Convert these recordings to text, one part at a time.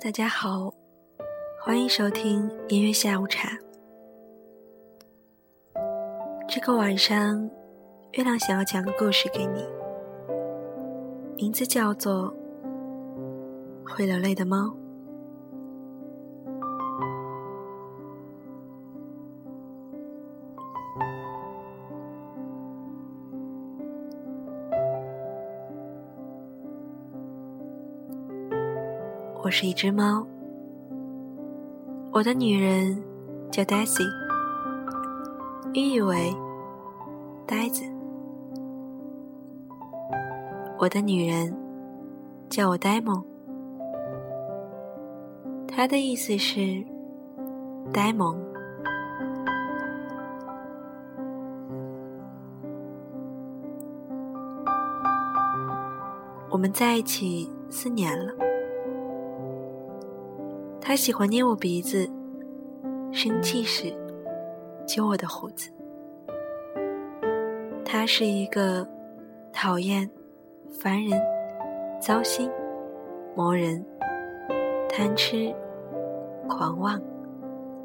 大家好，欢迎收听音乐下午茶。这个晚上，月亮想要讲个故事给你，名字叫做《会流泪的猫》。我是一只猫，我的女人叫 Daisy，寓意为呆子。我的女人叫我呆萌，她的意思是呆萌。我们在一起四年了。他喜欢捏我鼻子，生气时揪我的胡子。他是一个讨厌、烦人、糟心、磨人、贪吃、狂妄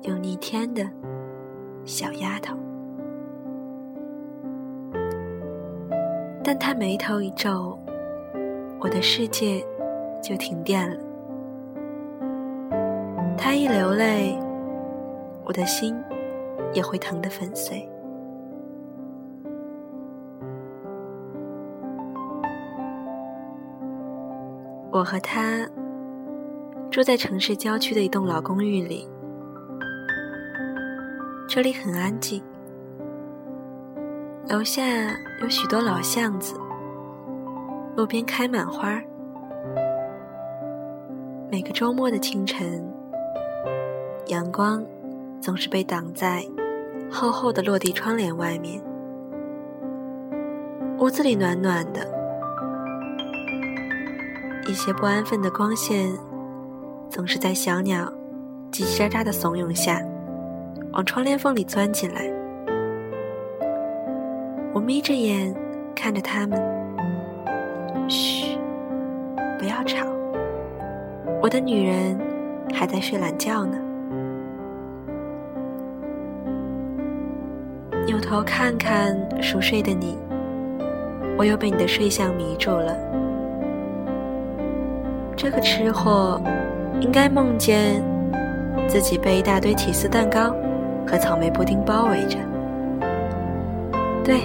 又逆天的小丫头。但他眉头一皱，我的世界就停电了。他一流泪，我的心也会疼得粉碎。我和他住在城市郊区的一栋老公寓里，这里很安静，楼下有许多老巷子，路边开满花每个周末的清晨。阳光总是被挡在厚厚的落地窗帘外面，屋子里暖暖的，一些不安分的光线总是在小鸟叽叽喳喳的怂恿下往窗帘缝里钻进来。我眯着眼看着它们，嘘，不要吵，我的女人还在睡懒觉呢。头看看熟睡的你，我又被你的睡相迷住了。这个吃货应该梦见自己被一大堆起司蛋糕和草莓布丁包围着，对，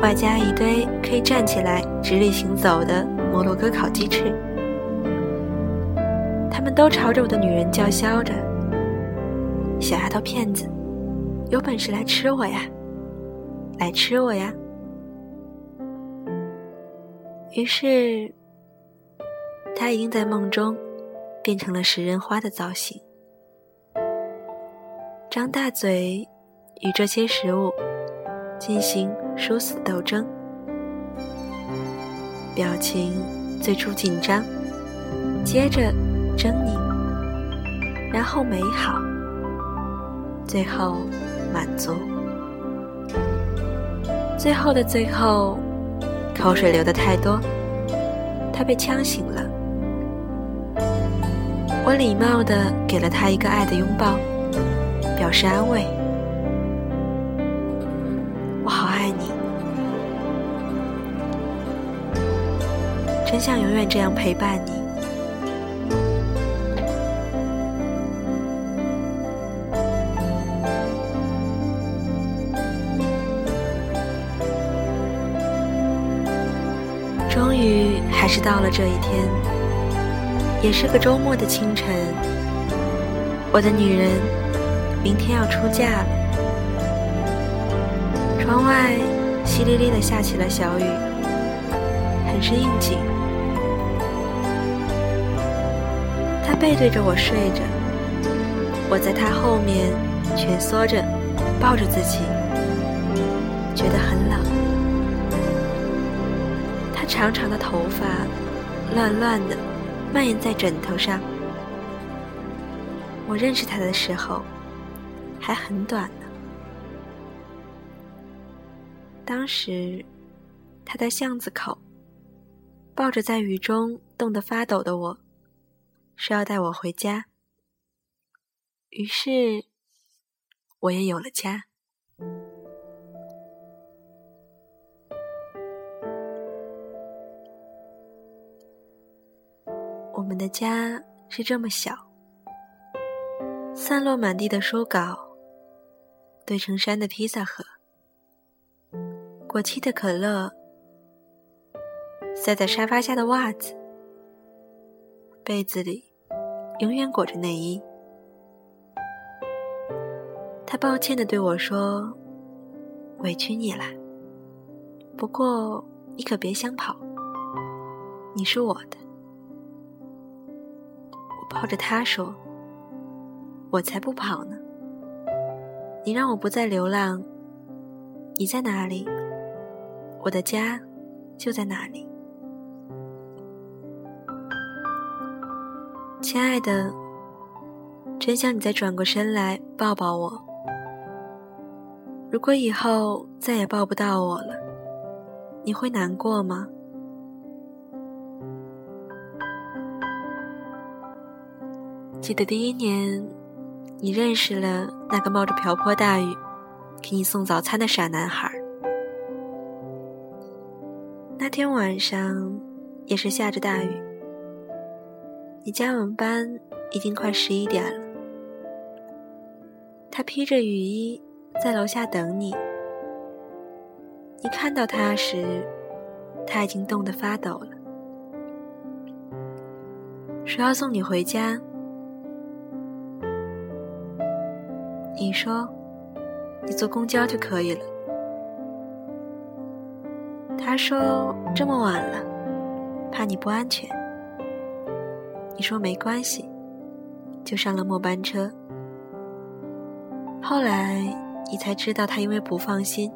外加一堆可以站起来直立行走的摩洛哥烤鸡翅。他们都朝着我的女人叫嚣着：“小丫头片子！”有本事来吃我呀！来吃我呀！于是，他已经在梦中变成了食人花的造型，张大嘴与这些食物进行殊死斗争，表情最初紧张，接着狰狞，然后美好，最后。满足，最后的最后，口水流的太多，他被呛醒了。我礼貌的给了他一个爱的拥抱，表示安慰。我好爱你，真想永远这样陪伴你。还是到了这一天，也是个周末的清晨。我的女人明天要出嫁了。窗外淅沥沥的下起了小雨，很是应景。她背对着我睡着，我在她后面蜷缩着，抱着自己，觉得很冷。长长的头发，乱乱的蔓延在枕头上。我认识他的时候，还很短呢。当时，他在巷子口，抱着在雨中冻得发抖的我，说要带我回家，于是我也有了家。的家是这么小，散落满地的书稿，堆成山的披萨盒，过期的可乐，塞在沙发下的袜子，被子里永远裹着内衣。他抱歉的对我说：“委屈你了，不过你可别想跑，你是我的。”抱着他说：“我才不跑呢！你让我不再流浪，你在哪里，我的家就在哪里。”亲爱的，真想你再转过身来抱抱我。如果以后再也抱不到我了，你会难过吗？记得第一年，你认识了那个冒着瓢泼大雨给你送早餐的傻男孩。那天晚上也是下着大雨，你加完班已经快十一点了。他披着雨衣在楼下等你，你看到他时，他已经冻得发抖了，说要送你回家。你说：“你坐公交就可以了。”他说：“这么晚了，怕你不安全。”你说：“没关系。”就上了末班车。后来你才知道，他因为不放心，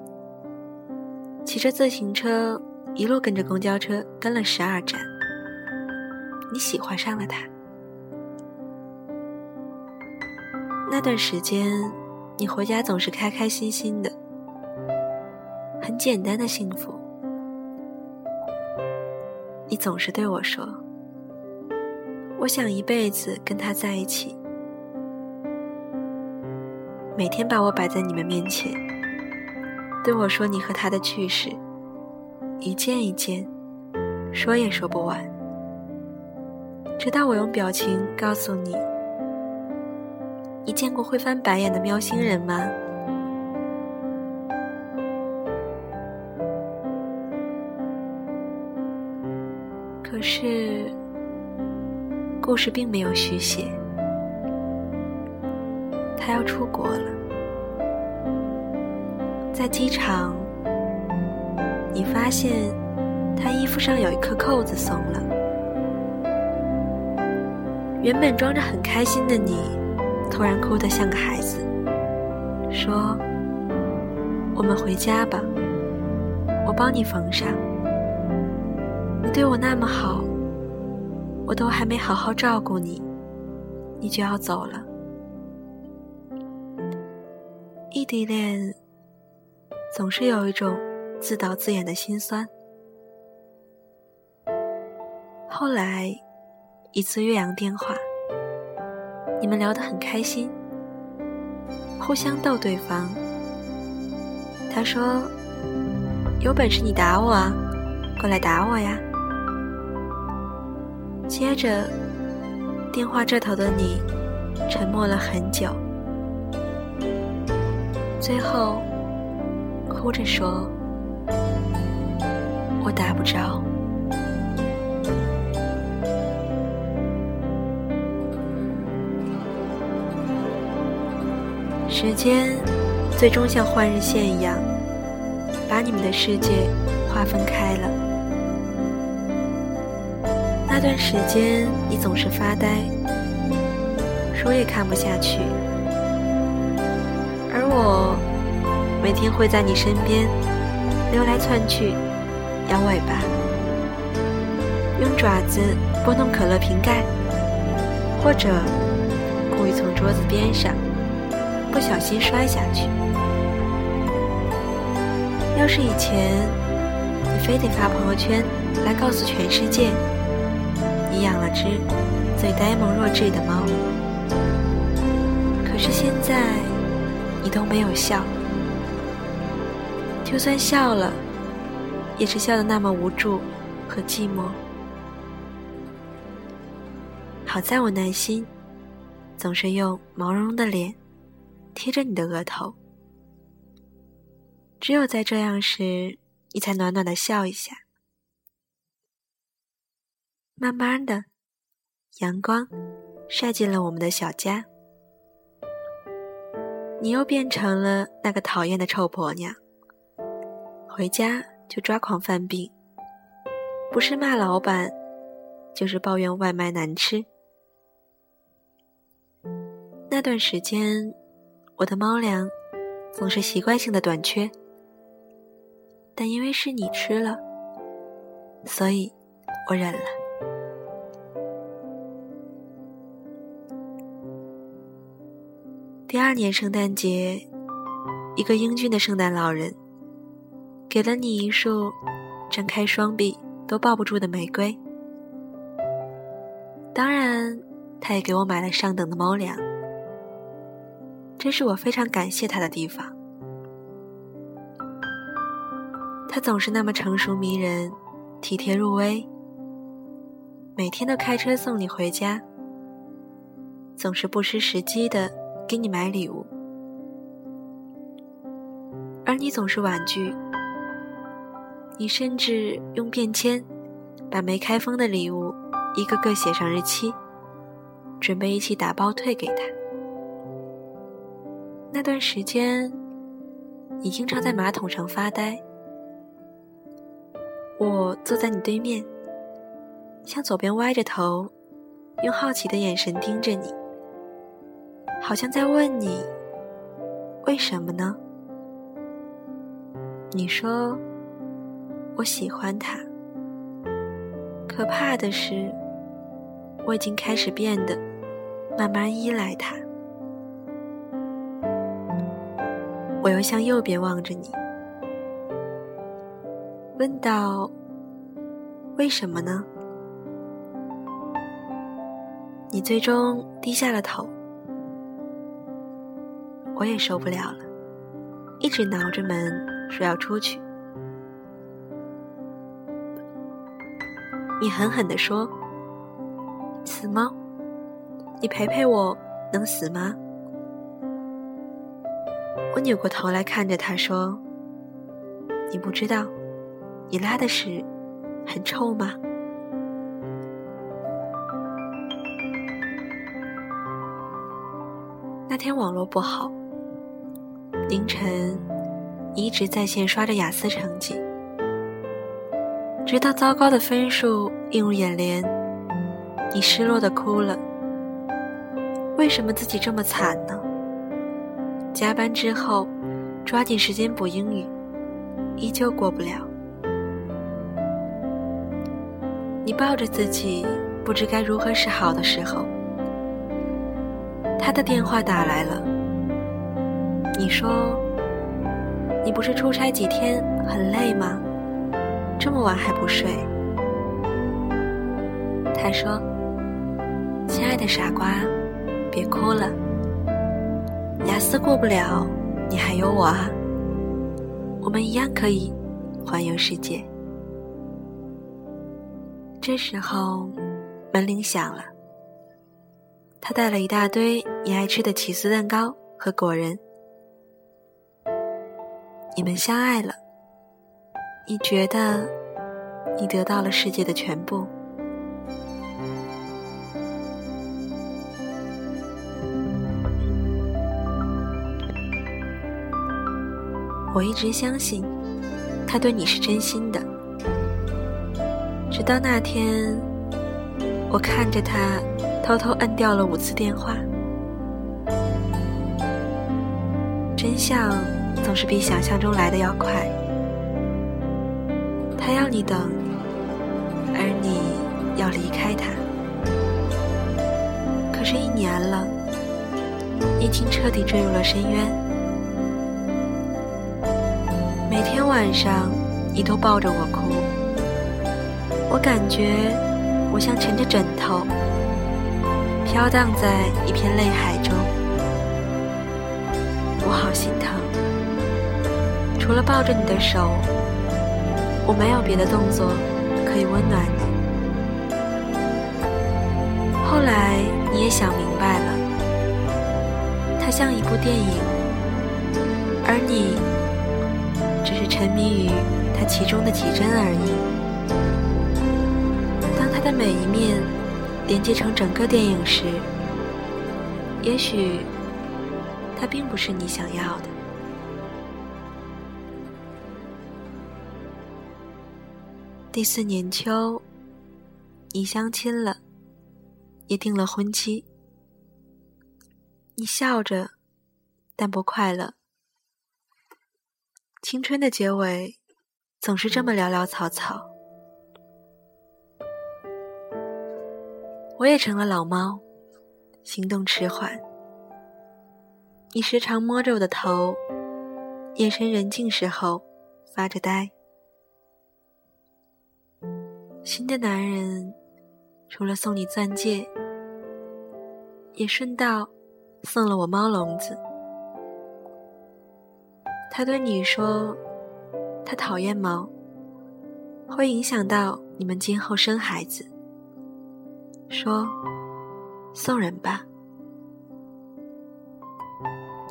骑着自行车一路跟着公交车跟了十二站。你喜欢上了他。那段时间，你回家总是开开心心的，很简单的幸福。你总是对我说：“我想一辈子跟他在一起。”每天把我摆在你们面前，对我说你和他的趣事，一件一件，说也说不完，直到我用表情告诉你。你见过会翻白眼的喵星人吗？可是，故事并没有续写。他要出国了，在机场，你发现他衣服上有一颗扣子松了。原本装着很开心的你。突然哭得像个孩子，说：“我们回家吧，我帮你缝上。你对我那么好，我都还没好好照顾你，你就要走了。异地恋总是有一种自导自演的心酸。后来一次岳阳电话。”你们聊得很开心，互相逗对方。他说：“有本事你打我啊，过来打我呀！”接着，电话这头的你沉默了很久，最后哭着说：“我打不着。”时间最终像换日线一样，把你们的世界划分开了。那段时间，你总是发呆，书也看不下去，而我每天会在你身边溜来窜去，摇尾巴，用爪子拨弄可乐瓶盖，或者故意从桌子边上。不小心摔下去。要是以前，你非得发朋友圈来告诉全世界，你养了只最呆萌弱智的猫。可是现在，你都没有笑，就算笑了，也是笑得那么无助和寂寞。好在我耐心，总是用毛茸茸的脸贴着你的额头。只有在这样时，你才暖暖的笑一下。慢慢的，阳光晒进了我们的小家，你又变成了那个讨厌的臭婆娘。回家就抓狂犯病，不是骂老板，就是抱怨外卖难吃。那段时间，我的猫粮总是习惯性的短缺，但因为是你吃了，所以我忍了。第二年圣诞节，一个英俊的圣诞老人给了你一束张开双臂都抱不住的玫瑰，当然，他也给我买了上等的猫粮。这是我非常感谢他的地方。他总是那么成熟迷人，体贴入微，每天都开车送你回家，总是不失时机的给你买礼物，而你总是婉拒。你甚至用便签把没开封的礼物一个个写上日期，准备一起打包退给他。那段时间，你经常在马桶上发呆。我坐在你对面，向左边歪着头，用好奇的眼神盯着你，好像在问你：为什么呢？你说：“我喜欢他。”可怕的是，我已经开始变得慢慢依赖他。我又向右边望着你，问道：“为什么呢？”你最终低下了头。我也受不了了，一直挠着门说要出去。你狠狠地说：“死猫，你陪陪我能死吗？”我扭过头来看着他说：“你不知道，你拉的屎很臭吗？”那天网络不好，凌晨你一直在线刷着雅思成绩，直到糟糕的分数映入眼帘，你失落的哭了。为什么自己这么惨呢？加班之后，抓紧时间补英语，依旧过不了。你抱着自己，不知该如何是好的时候，他的电话打来了。你说：“你不是出差几天很累吗？这么晚还不睡？”他说：“亲爱的傻瓜，别哭了。”雅思过不了，你还有我啊！我们一样可以环游世界。这时候，门铃响了。他带了一大堆你爱吃的起司蛋糕和果仁。你们相爱了，你觉得你得到了世界的全部。我一直相信，他对你是真心的。直到那天，我看着他偷偷摁掉了五次电话。真相总是比想象中来的要快。他要你等，而你要离开他。可是，一年了，你已经彻底坠入了深渊。每天晚上，你都抱着我哭，我感觉我像沉着枕头，飘荡在一片泪海中。我好心疼，除了抱着你的手，我没有别的动作可以温暖你。后来你也想明白了，它像一部电影，而你沉迷于它其中的几帧而已。当它的每一面连接成整个电影时，也许它并不是你想要的。第四年秋，你相亲了。也定了婚期，你笑着，但不快乐。青春的结尾总是这么潦潦草草。我也成了老猫，行动迟缓。你时常摸着我的头，夜深人静时候发着呆。新的男人。除了送你钻戒，也顺道送了我猫笼子。他对你说，他讨厌猫，会影响到你们今后生孩子。说，送人吧。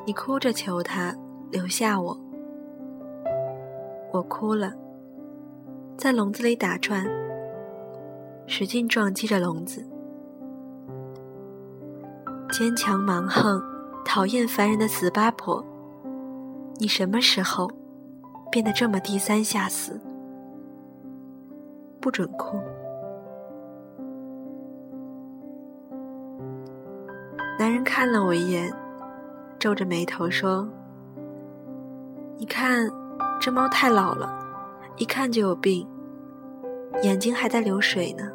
你哭着求他留下我，我哭了，在笼子里打转。使劲撞击着笼子，坚强蛮横、讨厌烦人的死八婆，你什么时候变得这么低三下四？不准哭！男人看了我一眼，皱着眉头说：“你看，这猫太老了，一看就有病，眼睛还在流水呢。”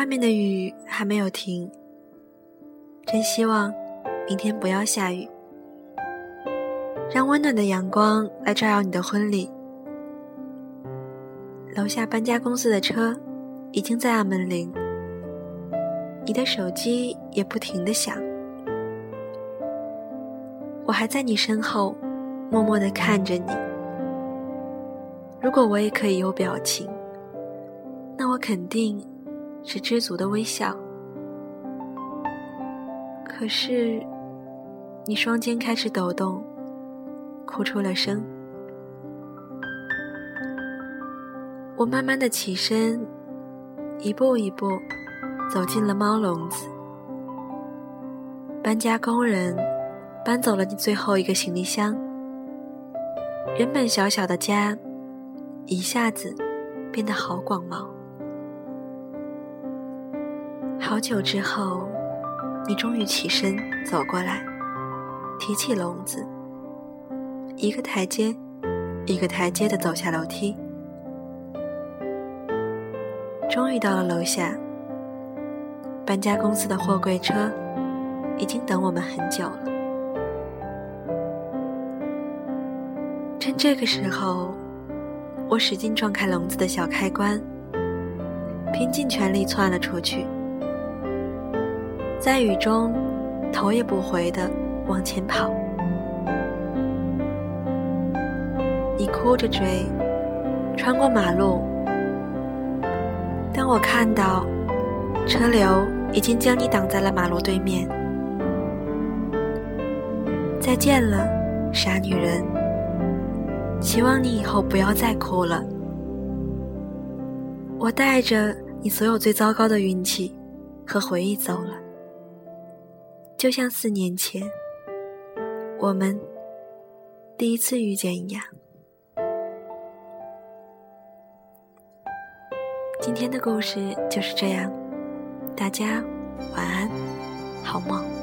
外面的雨还没有停，真希望明天不要下雨，让温暖的阳光来照耀你的婚礼。楼下搬家公司的车已经在按门铃，你的手机也不停的响，我还在你身后默默的看着你。如果我也可以有表情，那我肯定。是知足的微笑，可是你双肩开始抖动，哭出了声。我慢慢的起身，一步一步走进了猫笼子。搬家工人搬走了你最后一个行李箱，原本小小的家一下子变得好广袤。好久之后，你终于起身走过来，提起笼子，一个台阶，一个台阶的走下楼梯，终于到了楼下。搬家公司的货柜车已经等我们很久了。趁这个时候，我使劲撞开笼子的小开关，拼尽全力窜了出去。在雨中，头也不回的往前跑。你哭着追，穿过马路。当我看到车流已经将你挡在了马路对面。再见了，傻女人。希望你以后不要再哭了。我带着你所有最糟糕的运气和回忆走了。就像四年前我们第一次遇见一样。今天的故事就是这样，大家晚安，好梦。